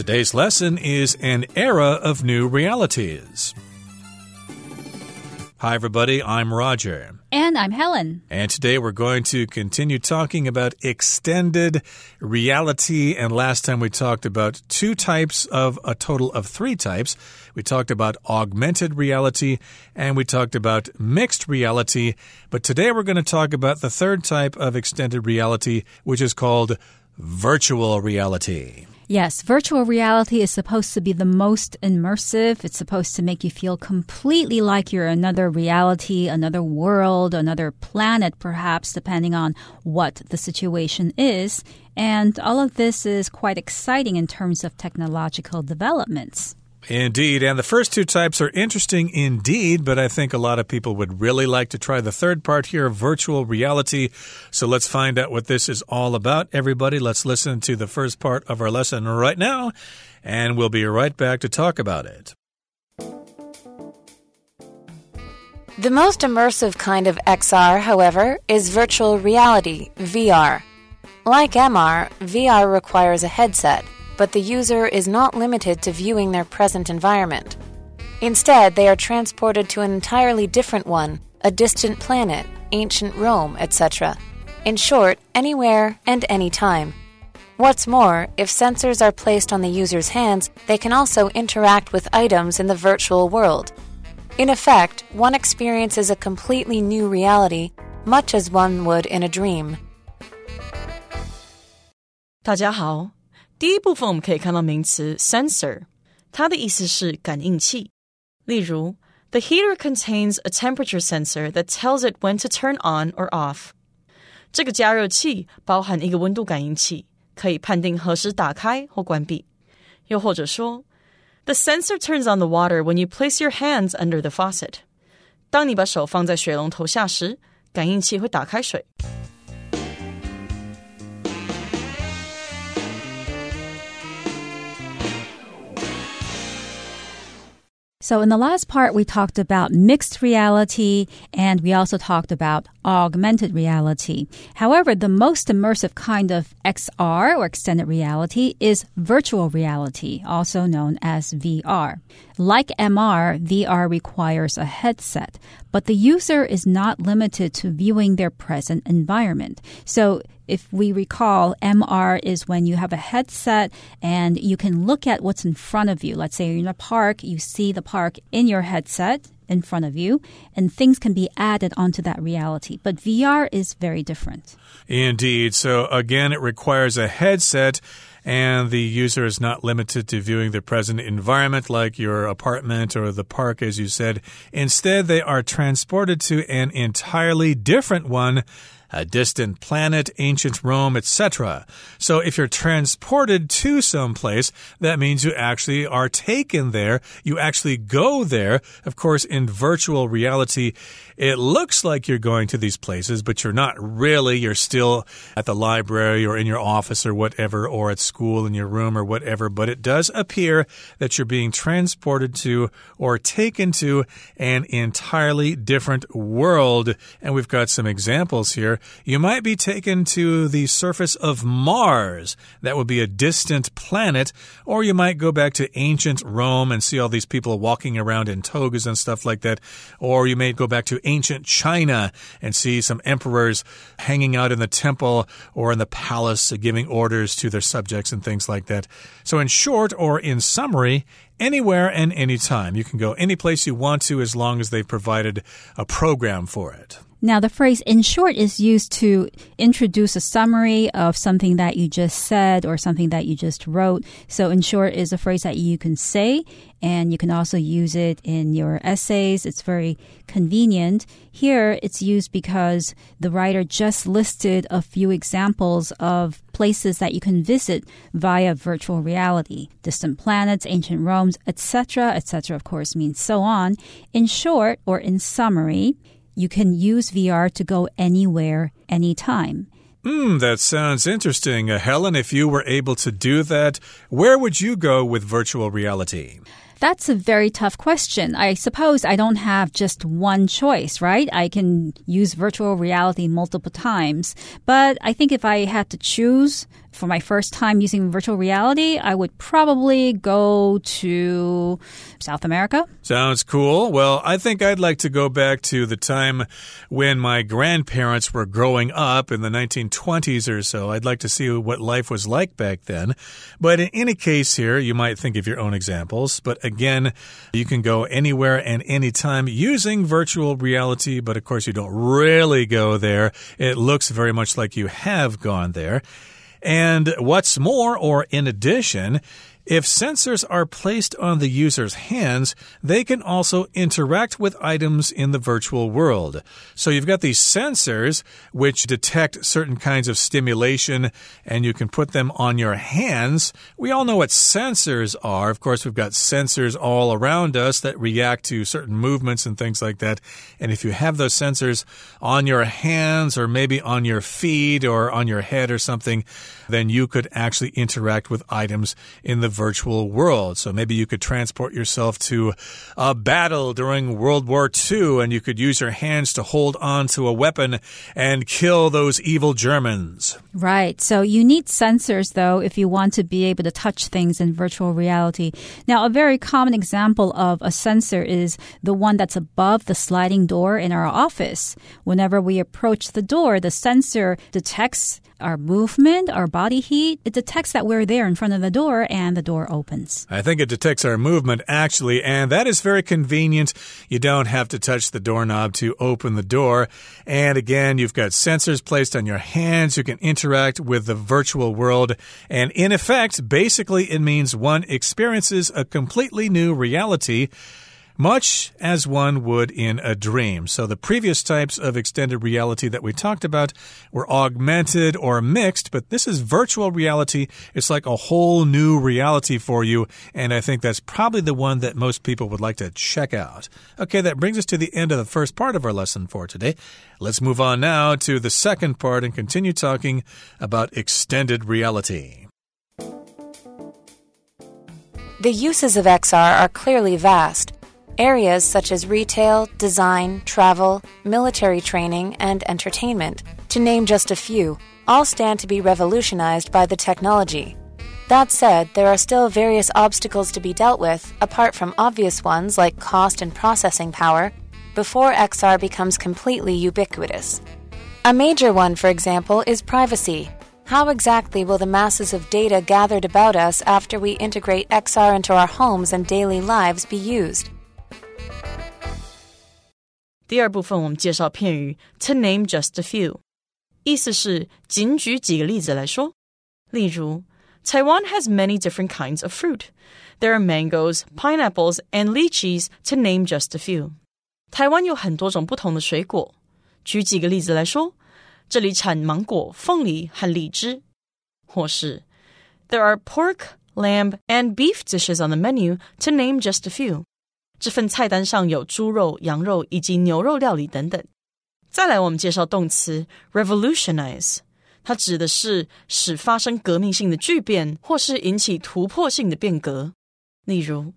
Today's lesson is An Era of New Realities. Hi, everybody. I'm Roger. And I'm Helen. And today we're going to continue talking about extended reality. And last time we talked about two types of a total of three types. We talked about augmented reality and we talked about mixed reality. But today we're going to talk about the third type of extended reality, which is called virtual reality. Yes, virtual reality is supposed to be the most immersive. It's supposed to make you feel completely like you're another reality, another world, another planet, perhaps, depending on what the situation is. And all of this is quite exciting in terms of technological developments. Indeed. And the first two types are interesting indeed, but I think a lot of people would really like to try the third part here virtual reality. So let's find out what this is all about, everybody. Let's listen to the first part of our lesson right now, and we'll be right back to talk about it. The most immersive kind of XR, however, is virtual reality, VR. Like MR, VR requires a headset but the user is not limited to viewing their present environment. Instead, they are transported to an entirely different one, a distant planet, ancient Rome, etc. In short, anywhere and anytime. What's more, if sensors are placed on the user's hands, they can also interact with items in the virtual world. In effect, one experiences a completely new reality, much as one would in a dream. 大家好， 第一部分我们可以看到名词 sensor，它的意思是感应器。例如，The heater contains a temperature sensor that tells it when to turn on or off。这个加热器包含一个温度感应器，可以判定何时打开或关闭。又或者说，The sensor turns on the water when you place your hands under the faucet。当你把手放在水龙头下时，感应器会打开水。 So, in the last part, we talked about mixed reality and we also talked about augmented reality. However, the most immersive kind of XR or extended reality is virtual reality, also known as VR. Like MR, VR requires a headset, but the user is not limited to viewing their present environment. So, if we recall, MR is when you have a headset and you can look at what's in front of you. Let's say you're in a park, you see the park in your headset in front of you, and things can be added onto that reality. But VR is very different. Indeed. So, again, it requires a headset and the user is not limited to viewing the present environment like your apartment or the park, as you said. Instead, they are transported to an entirely different one a distant planet, ancient Rome, etc. So if you're transported to some place, that means you actually are taken there. You actually go there. Of course, in virtual reality, it looks like you're going to these places, but you're not really. You're still at the library or in your office or whatever, or at school in your room or whatever. But it does appear that you're being transported to or taken to an entirely different world. And we've got some examples here. You might be taken to the surface of Mars. That would be a distant planet. Or you might go back to ancient Rome and see all these people walking around in togas and stuff like that. Or you may go back to ancient China and see some emperors hanging out in the temple or in the palace giving orders to their subjects and things like that. So, in short or in summary, anywhere and anytime. You can go any place you want to as long as they've provided a program for it. Now, the phrase in short is used to introduce a summary of something that you just said or something that you just wrote. So, in short is a phrase that you can say, and you can also use it in your essays. It's very convenient. Here, it's used because the writer just listed a few examples of places that you can visit via virtual reality. Distant planets, ancient Rome's, etc., etc., of course, means so on. In short, or in summary, you can use VR to go anywhere, anytime. Hmm, that sounds interesting. Uh, Helen, if you were able to do that, where would you go with virtual reality? That's a very tough question. I suppose I don't have just one choice, right? I can use virtual reality multiple times. But I think if I had to choose for my first time using virtual reality, I would probably go to South America. Sounds cool. Well, I think I'd like to go back to the time when my grandparents were growing up in the 1920s or so. I'd like to see what life was like back then. But in any case, here, you might think of your own examples. But again, you can go anywhere and anytime using virtual reality. But of course, you don't really go there. It looks very much like you have gone there. And what's more, or in addition, if sensors are placed on the user's hands, they can also interact with items in the virtual world. So you've got these sensors which detect certain kinds of stimulation and you can put them on your hands. We all know what sensors are. Of course, we've got sensors all around us that react to certain movements and things like that. And if you have those sensors on your hands or maybe on your feet or on your head or something, then you could actually interact with items in the virtual world. So maybe you could transport yourself to a battle during World War II and you could use your hands to hold on to a weapon and kill those evil Germans. Right. So you need sensors, though, if you want to be able to touch things in virtual reality. Now, a very common example of a sensor is the one that's above the sliding door in our office. Whenever we approach the door, the sensor detects our movement, our body heat. It detects that we're there in front of the door and the door opens. I think it detects our movement actually, and that is very convenient. You don't have to touch the doorknob to open the door. And again, you've got sensors placed on your hands. You can interact with the virtual world. And in effect, basically, it means one experiences a completely new reality much as one would in a dream. So the previous types of extended reality that we talked about were augmented or mixed, but this is virtual reality. It's like a whole new reality for you, and I think that's probably the one that most people would like to check out. Okay, that brings us to the end of the first part of our lesson for today. Let's move on now to the second part and continue talking about extended reality. The uses of XR are clearly vast. Areas such as retail, design, travel, military training, and entertainment, to name just a few, all stand to be revolutionized by the technology. That said, there are still various obstacles to be dealt with, apart from obvious ones like cost and processing power, before XR becomes completely ubiquitous. A major one, for example, is privacy. How exactly will the masses of data gathered about us after we integrate XR into our homes and daily lives be used? 第二部分我们介绍片语 to name just a few，意思是仅举几个例子来说。例如，Taiwan has many different kinds of fruit. There are mangoes, pineapples, and lychees, to name just a few. 台湾有很多种不同的水果。举几个例子来说，这里产芒果、凤梨和荔枝。或是，There are pork, lamb, and beef dishes on the menu, to name just a few. 这份菜单上有猪肉、羊肉以及牛肉料理等等。再来，我们介绍动词 revolutionize，它指的是使发生革命性的巨变，或是引起突破性的变革。例如，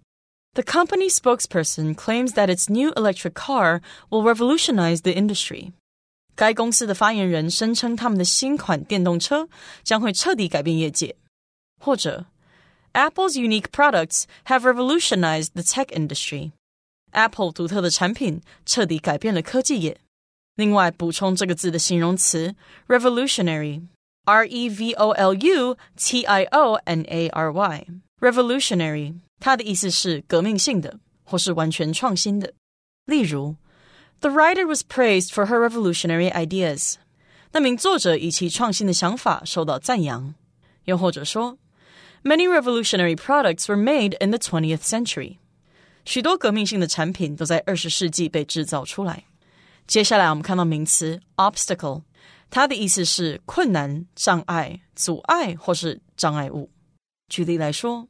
The company spokesperson claims that its new electric car will revolutionize the industry。该公司的发言人声称，他们的新款电动车将会彻底改变业界。或者 Apple's unique products have revolutionized the tech industry. Apple 独特的产品彻底改变了科技业。另外，补充这个字的形容词 revolutionary，r e v o l u t i o n a r y，revolutionary，它的意思是革命性的或是完全创新的。例如，The writer was praised for her revolutionary ideas。那名作者以其创新的想法受到赞扬。又或者说。 Many revolutionary products were made in the 20th century. 许多革命性的产品都在二十世纪被制造出来。接下来我们看到名词 obstacle，它的意思是困难、障碍、阻碍或是障碍物。举例来说，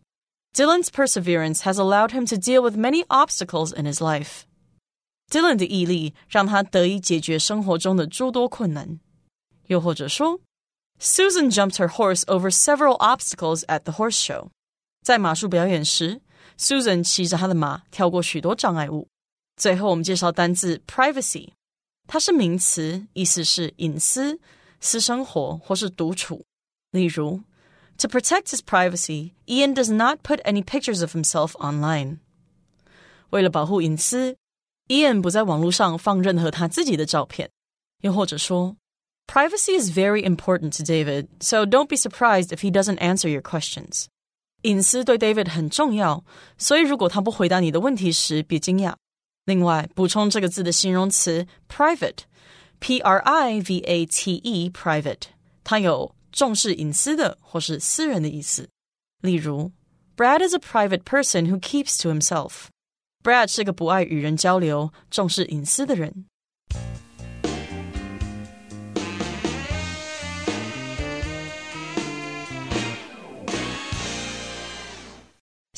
Dylan's perseverance has allowed him to deal with many obstacles in his life. Dylan 的毅力让他得以解决生活中的诸多困难。又或者说 Susan jumped her horse over several obstacles at the horse show. 在马术表演时 Susan 骑着她的马跳过许多障碍物。最后，我们介绍单字 privacy，它是名词，意思是隐私、私生活或是独处。例如，To protect his privacy, Ian does not put any pictures of himself online。为了保护隐私，Ian 不在网络上放任何他自己的照片。又或者说 ，Privacy is very important to David, so don't be surprised if he doesn't answer your questions。隐私对 David 很重要，所以如果他不回答你的问题时，别惊讶。另外，补充这个字的形容词 private，p r i v a t e，private，它有重视隐私的或是私人的意思。例如，Brad is a private person who keeps to himself。Brad 是个不爱与人交流、重视隐私的人。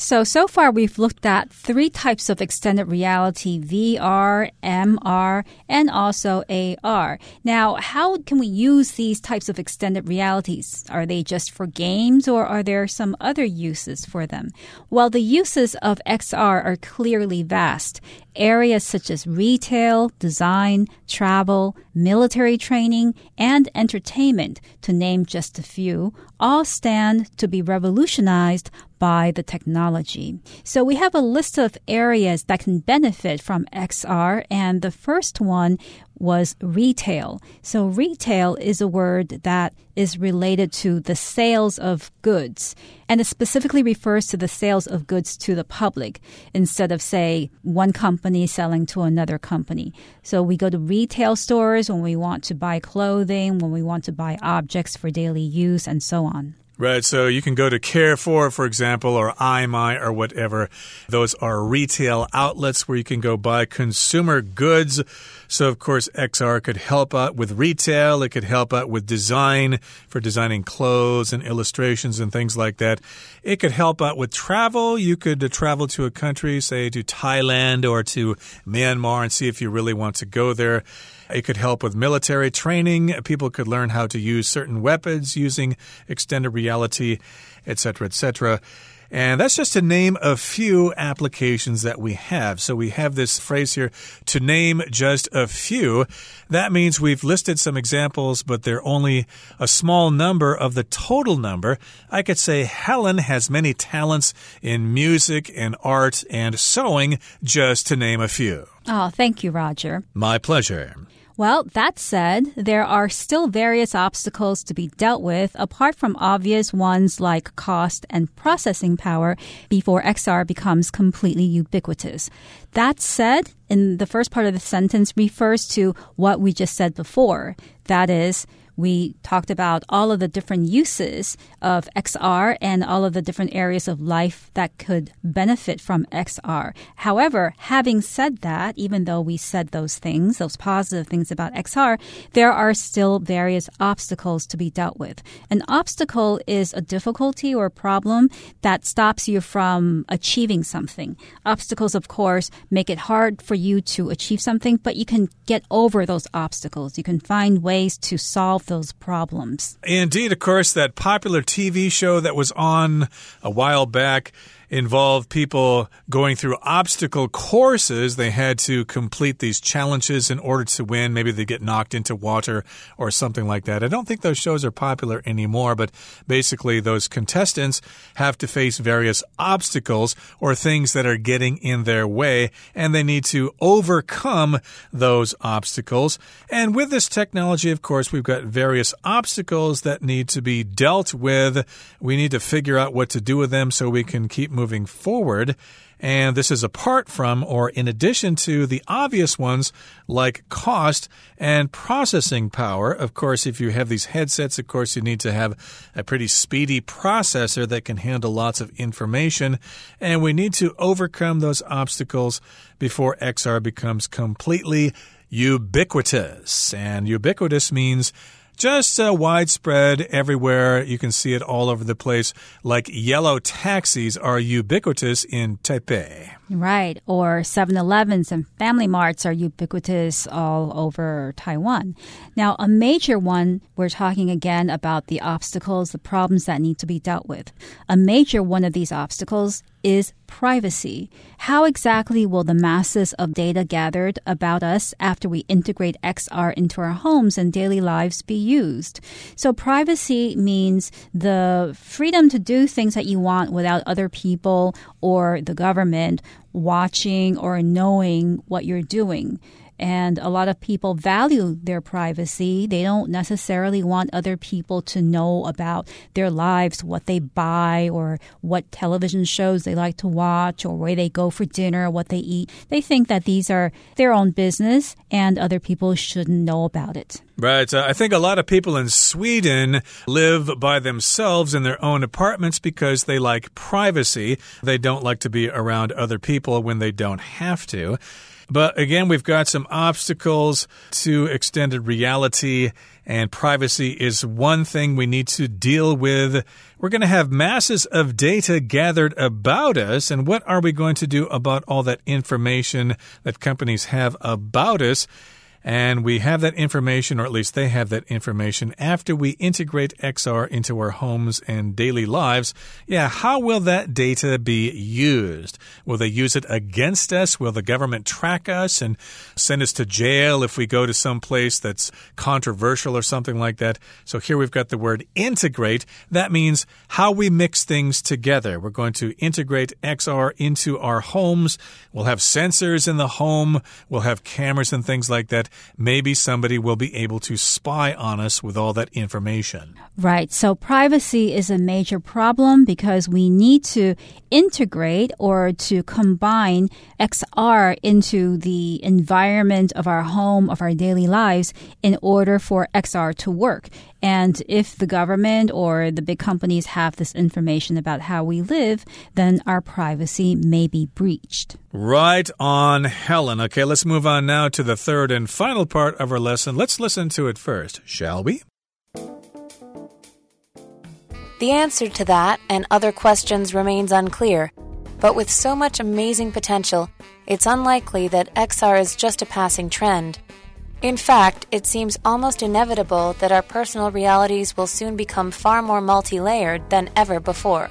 So, so far we've looked at three types of extended reality VR, MR, and also AR. Now, how can we use these types of extended realities? Are they just for games or are there some other uses for them? Well, the uses of XR are clearly vast. Areas such as retail, design, travel, military training, and entertainment, to name just a few, all stand to be revolutionized by the technology. So we have a list of areas that can benefit from XR, and the first one was retail. So retail is a word that is related to the sales of goods. And it specifically refers to the sales of goods to the public instead of, say, one company selling to another company. So we go to retail stores when we want to buy clothing, when we want to buy objects for daily use, and so on. Right. So you can go to Carrefour for example, or IMI or whatever. Those are retail outlets where you can go buy consumer goods. So, of course, XR could help out with retail. It could help out with design for designing clothes and illustrations and things like that. It could help out with travel. You could uh, travel to a country, say to Thailand or to Myanmar and see if you really want to go there. It could help with military training. People could learn how to use certain weapons using extended reality, etc., etc. And that's just to name a few applications that we have. So we have this phrase here to name just a few. That means we've listed some examples, but they're only a small number of the total number. I could say Helen has many talents in music and art and sewing, just to name a few. Oh, thank you, Roger. My pleasure. Well, that said, there are still various obstacles to be dealt with apart from obvious ones like cost and processing power before XR becomes completely ubiquitous. That said, in the first part of the sentence refers to what we just said before. That is, we talked about all of the different uses of XR and all of the different areas of life that could benefit from XR. However, having said that, even though we said those things, those positive things about XR, there are still various obstacles to be dealt with. An obstacle is a difficulty or a problem that stops you from achieving something. Obstacles, of course, make it hard for you to achieve something, but you can get over those obstacles. You can find ways to solve those problems. Indeed, of course, that popular TV show that was on a while back involved people going through obstacle courses. They had to complete these challenges in order to win. Maybe they get knocked into water or something like that. I don't think those shows are popular anymore, but basically, those contestants have to face various obstacles or things that are getting in their way, and they need to overcome those obstacles. And with this technology, of course, we've got various obstacles that need to be dealt with. We need to figure out what to do with them so we can keep moving forward. And this is apart from or in addition to the obvious ones like cost and processing power. Of course, if you have these headsets, of course, you need to have a pretty speedy processor that can handle lots of information. And we need to overcome those obstacles before XR becomes completely ubiquitous. And ubiquitous means just uh, widespread everywhere. You can see it all over the place, like yellow taxis are ubiquitous in Taipei. Right. Or 7 Elevens and Family Marts are ubiquitous all over Taiwan. Now, a major one, we're talking again about the obstacles, the problems that need to be dealt with. A major one of these obstacles is privacy. How exactly will the masses of data gathered about us after we integrate XR into our homes and daily lives be used? So, privacy means the freedom to do things that you want without other people or the government watching or knowing what you're doing. And a lot of people value their privacy. They don't necessarily want other people to know about their lives, what they buy, or what television shows they like to watch, or where they go for dinner, or what they eat. They think that these are their own business and other people shouldn't know about it. Right. Uh, I think a lot of people in Sweden live by themselves in their own apartments because they like privacy. They don't like to be around other people when they don't have to. But again, we've got some obstacles to extended reality, and privacy is one thing we need to deal with. We're going to have masses of data gathered about us, and what are we going to do about all that information that companies have about us? And we have that information, or at least they have that information, after we integrate XR into our homes and daily lives. Yeah, how will that data be used? Will they use it against us? Will the government track us and send us to jail if we go to some place that's controversial or something like that? So here we've got the word integrate. That means how we mix things together. We're going to integrate XR into our homes. We'll have sensors in the home. We'll have cameras and things like that maybe somebody will be able to spy on us with all that information. Right. So privacy is a major problem because we need to integrate or to combine XR into the environment of our home, of our daily lives in order for XR to work. And if the government or the big companies have this information about how we live, then our privacy may be breached. Right on, Helen. Okay, let's move on now to the third and final part of our lesson. Let's listen to it first, shall we? The answer to that and other questions remains unclear, but with so much amazing potential, it's unlikely that XR is just a passing trend. In fact, it seems almost inevitable that our personal realities will soon become far more multi layered than ever before.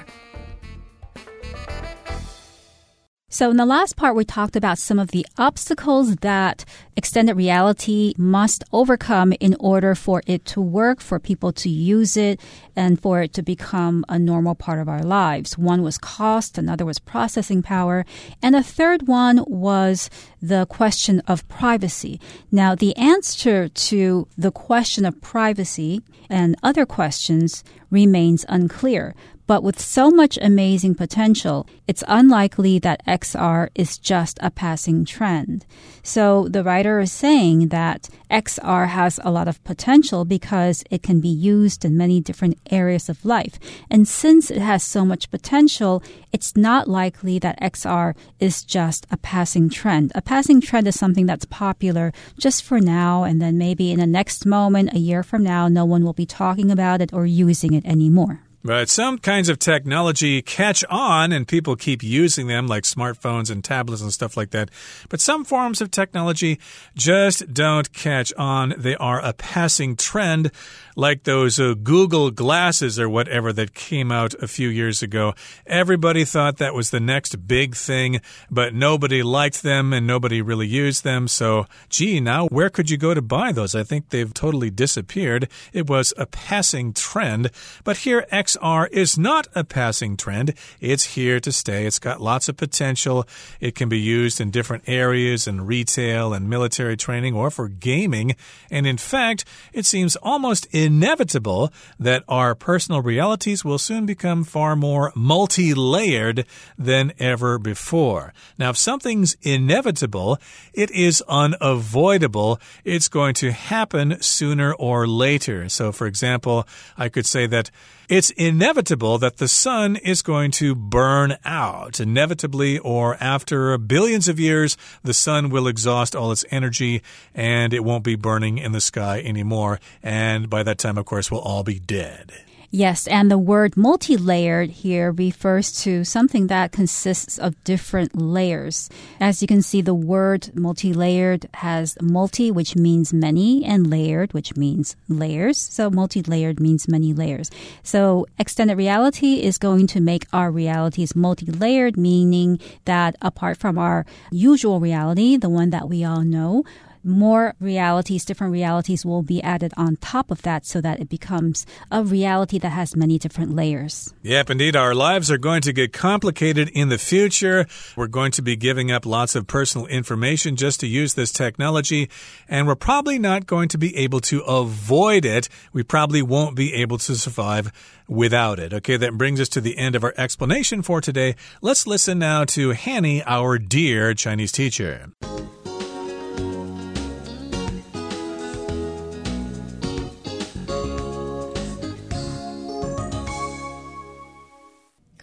So, in the last part, we talked about some of the obstacles that extended reality must overcome in order for it to work, for people to use it, and for it to become a normal part of our lives. One was cost, another was processing power, and a third one was the question of privacy. Now, the answer to the question of privacy and other questions remains unclear. But with so much amazing potential, it's unlikely that XR is just a passing trend. So the writer is saying that XR has a lot of potential because it can be used in many different areas of life. And since it has so much potential, it's not likely that XR is just a passing trend. A passing trend is something that's popular just for now, and then maybe in the next moment, a year from now, no one will be talking about it or using it anymore. But some kinds of technology catch on and people keep using them, like smartphones and tablets and stuff like that. But some forms of technology just don't catch on. They are a passing trend, like those uh, Google glasses or whatever that came out a few years ago. Everybody thought that was the next big thing, but nobody liked them and nobody really used them. So, gee, now where could you go to buy those? I think they've totally disappeared. It was a passing trend. But here, X XR is not a passing trend. It's here to stay. It's got lots of potential. It can be used in different areas in retail and military training or for gaming. And in fact, it seems almost inevitable that our personal realities will soon become far more multi layered than ever before. Now, if something's inevitable, it is unavoidable. It's going to happen sooner or later. So, for example, I could say that it's inevitable that the sun is going to burn out. Inevitably, or after billions of years, the sun will exhaust all its energy and it won't be burning in the sky anymore. And by that time, of course, we'll all be dead. Yes, and the word multi layered here refers to something that consists of different layers. As you can see, the word multi layered has multi, which means many, and layered, which means layers. So multi layered means many layers. So extended reality is going to make our realities multi layered, meaning that apart from our usual reality, the one that we all know, more realities, different realities will be added on top of that so that it becomes a reality that has many different layers. Yep, indeed. Our lives are going to get complicated in the future. We're going to be giving up lots of personal information just to use this technology, and we're probably not going to be able to avoid it. We probably won't be able to survive without it. Okay, that brings us to the end of our explanation for today. Let's listen now to Hanny, our dear Chinese teacher.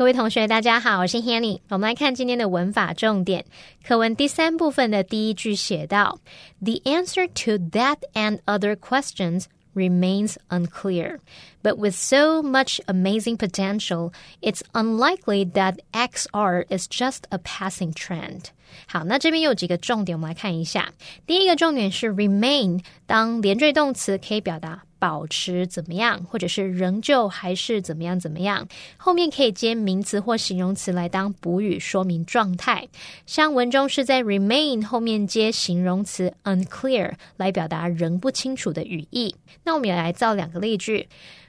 各位同学，大家好，我是 Hanny。我们来看今天的文法重点。课文第三部分的第一句写到：“The answer to that and other questions remains unclear, but with so much amazing potential, it's unlikely that XR is just a passing trend.” 好，那这边有几个重点，我们来看一下。第一个重点是 remain，当连缀动词可以表达。 保持怎么样，或者是仍旧还是怎么样怎么样，后面可以接名词或形容词来当补语，说明状态。像文中是在 remain 后面接形容词 unclear 来表达仍不清楚的语义。那我们也来造两个例句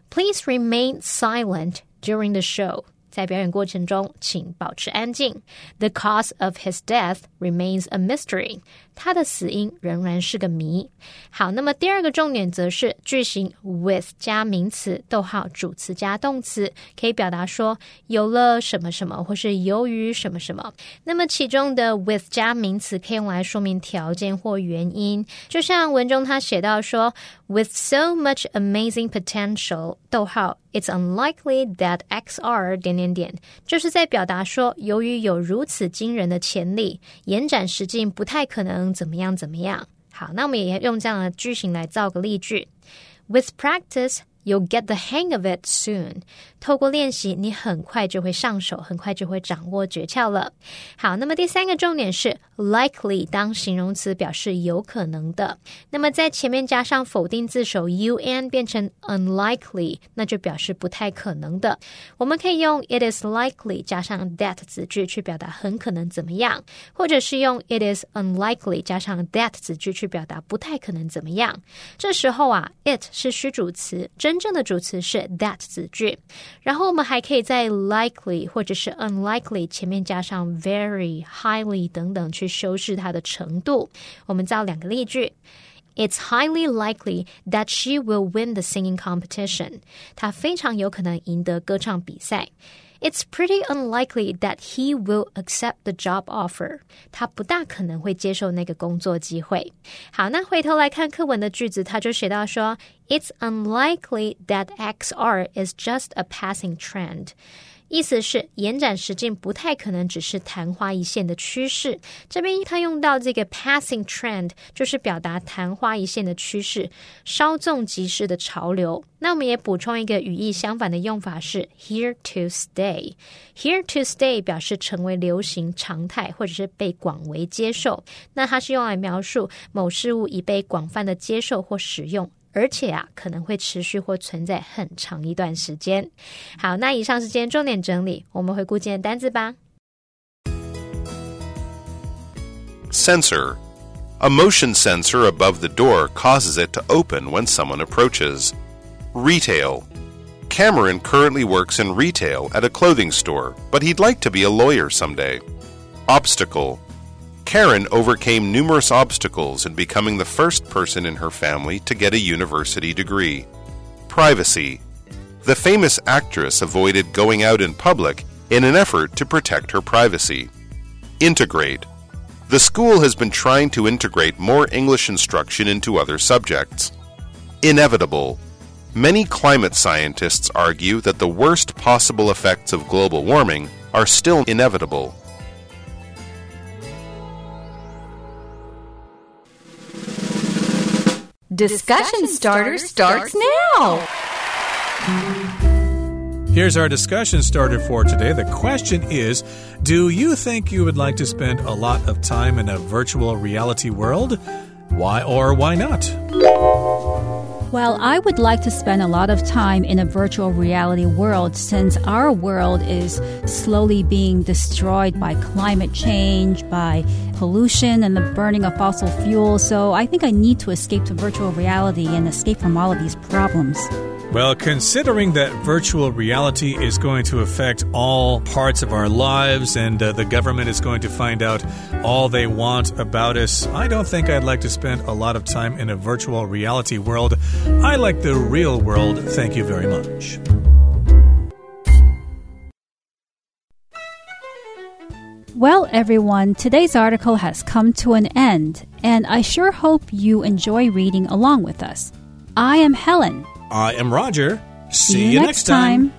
：Please remain silent during the show。在表演过程中，请保持安静。The cause of his death remains a mystery. 他的死因仍然是个谜。好，那么第二个重点则是句型 with 加名词，逗号主词加动词，可以表达说有了什么什么，或是由于什么什么。那么其中的 with 加名词可以用来说明条件或原因。就像文中他写到说，with so much amazing potential，逗号，it's unlikely that XR 点点点，就是在表达说，由于有如此惊人的潜力，延展实境不太可能。怎么样？怎么样？好，那我们也用这样的句型来造个例句。With practice, you'll get the hang of it soon. 透过练习，你很快就会上手，很快就会掌握诀窍了。好，那么第三个重点是 likely 当形容词表示有可能的，那么在前面加上否定字首 un 变成 unlikely，那就表示不太可能的。我们可以用 it is likely 加上 that 子句去表达很可能怎么样，或者是用 it is unlikely 加上 that 子句去表达不太可能怎么样。这时候啊，it 是虚主词，真正的主词是 that 子句。然后我们还可以在 likely 或者是 unlikely 前面加上 very、highly 等等去修饰它的程度。我们造两个例句。It's highly likely that she will win the singing competition. 她非常有可能赢得歌唱比赛。 it's pretty unlikely that he will accept the job offer. 他不大可能会接受那个工作机会。好，那回头来看课文的句子，他就写到说，It's unlikely that XR is just a passing trend. 意思是延展实境不太可能只是昙花一现的趋势。这边他用到这个 passing trend，就是表达昙花一现的趋势，稍纵即逝的潮流。那我们也补充一个语义相反的用法是 here to stay。here to stay 表示成为流行常态，或者是被广为接受。那它是用来描述某事物已被广泛的接受或使用。而且啊，可能会持续或存在很长一段时间。好，那以上是今天重点整理，我们回顾今天单字吧。Sensor. A motion sensor above the door causes it to open when someone approaches. Retail. Cameron currently works in retail at a clothing store, but he'd like to be a lawyer someday. Obstacle. Karen overcame numerous obstacles in becoming the first person in her family to get a university degree. Privacy. The famous actress avoided going out in public in an effort to protect her privacy. Integrate. The school has been trying to integrate more English instruction into other subjects. Inevitable. Many climate scientists argue that the worst possible effects of global warming are still inevitable. Discussion starter starts now. Here's our discussion starter for today. The question is Do you think you would like to spend a lot of time in a virtual reality world? Why or why not? Well, I would like to spend a lot of time in a virtual reality world since our world is slowly being destroyed by climate change, by pollution, and the burning of fossil fuels. So I think I need to escape to virtual reality and escape from all of these problems. Well, considering that virtual reality is going to affect all parts of our lives and uh, the government is going to find out all they want about us, I don't think I'd like to spend a lot of time in a virtual reality world. I like the real world. Thank you very much. Well, everyone, today's article has come to an end, and I sure hope you enjoy reading along with us. I am Helen. I am Roger. See, See you next time.